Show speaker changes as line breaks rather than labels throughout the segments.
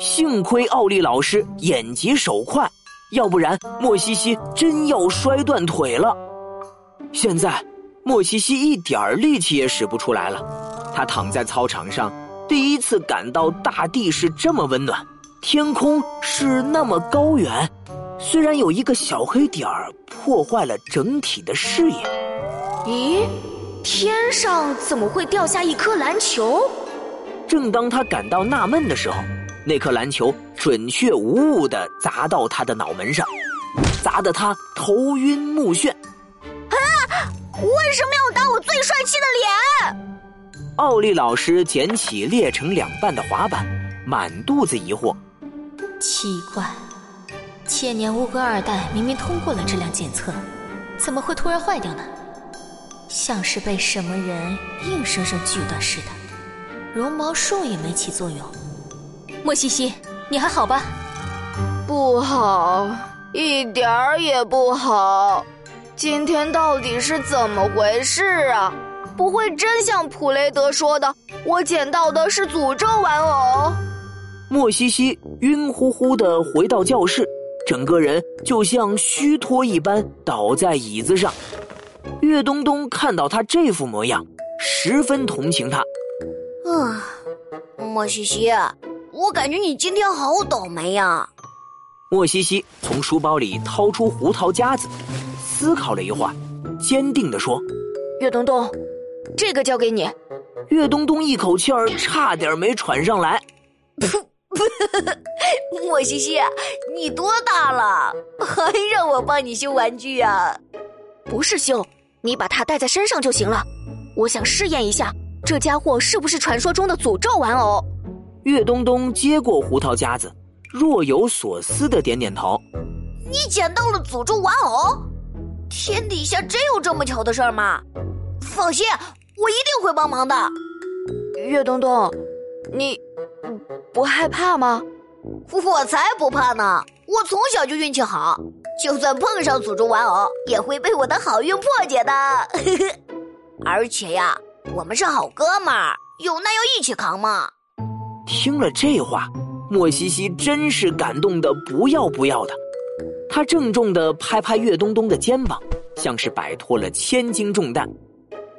幸亏奥利老师眼疾手快，要不然莫西西真要摔断腿了。现在，莫西西一点力气也使不出来了。他躺在操场上，第一次感到大地是这么温暖，天空是那么高远。虽然有一个小黑点儿破坏了整体的视野。
咦，天上怎么会掉下一颗篮球？
正当他感到纳闷的时候，那颗篮球准确无误的砸到他的脑门上，砸得他头晕目眩。
啊！为什么要打我最帅气的脸？
奥利老师捡起裂成两半的滑板，满肚子疑惑。
奇怪，千年乌龟二代明明通过了质量检测，怎么会突然坏掉呢？像是被什么人硬生生锯断似的。绒毛术也没起作用。莫西西，你还好吧？
不好，一点儿也不好。今天到底是怎么回事啊？不会真像普雷德说的，我捡到的是诅咒玩偶？
莫西西晕乎乎的回到教室，整个人就像虚脱一般倒在椅子上。岳东东看到他这副模样，十分同情他。
啊，莫西西，我感觉你今天好倒霉呀！
莫西西从书包里掏出胡桃夹子，思考了一会儿，坚定地说：“
岳东东，这个交给你。”
岳东东一口气儿差点没喘上来。噗！
莫西西，你多大了，还让我帮你修玩具呀？
不是修，你把它带在身上就行了。我想试验一下。这家伙是不是传说中的诅咒玩偶？
岳东东接过胡桃夹子，若有所思的点点头。
你捡到了诅咒玩偶？天底下真有这么巧的事儿吗？放心，我一定会帮忙的。
岳东东，你不害怕吗？
我才不怕呢！我从小就运气好，就算碰上诅咒玩偶，也会被我的好运破解的。而且呀。我们是好哥们儿，有难要一起扛嘛。
听了这话，莫西西真是感动的不要不要的。他郑重的拍拍岳东东的肩膀，像是摆脱了千斤重担。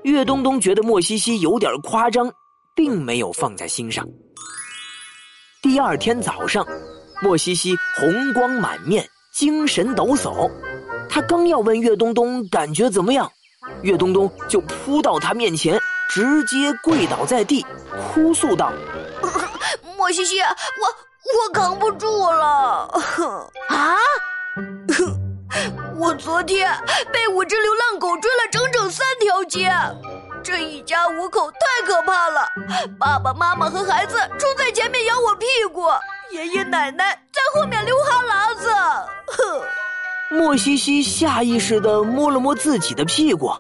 岳东东觉得莫西西有点夸张，并没有放在心上。第二天早上，莫西西红光满面，精神抖擞。他刚要问岳东东感觉怎么样，岳东东就扑到他面前。直接跪倒在地，哭诉道：“
莫西西，我我扛不住了啊！我昨天被五只流浪狗追了整整三条街，这一家五口太可怕了。爸爸妈妈和孩子冲在前面咬我屁股，爷爷奶奶在后面流哈喇子。”哼！
莫西西下意识的摸了摸自己的屁股。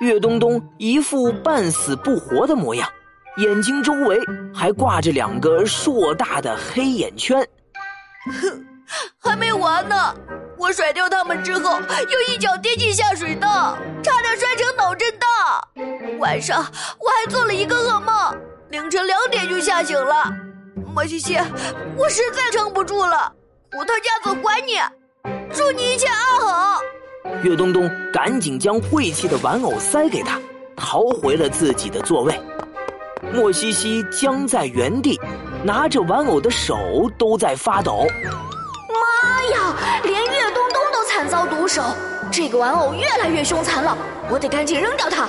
岳东东一副半死不活的模样，眼睛周围还挂着两个硕大的黑眼圈。
哼，还没完呢！我甩掉他们之后，又一脚跌进下水道，差点摔成脑震荡。晚上我还做了一个噩梦，凌晨两点就吓醒了。莫西西，我实在撑不住了，胡桃夹子还你，祝你一切安好。
岳东东赶紧将晦气的玩偶塞给他，逃回了自己的座位。莫西西僵在原地，拿着玩偶的手都在发抖。
妈呀！连岳东东都惨遭毒手，这个玩偶越来越凶残了，我得赶紧扔掉它，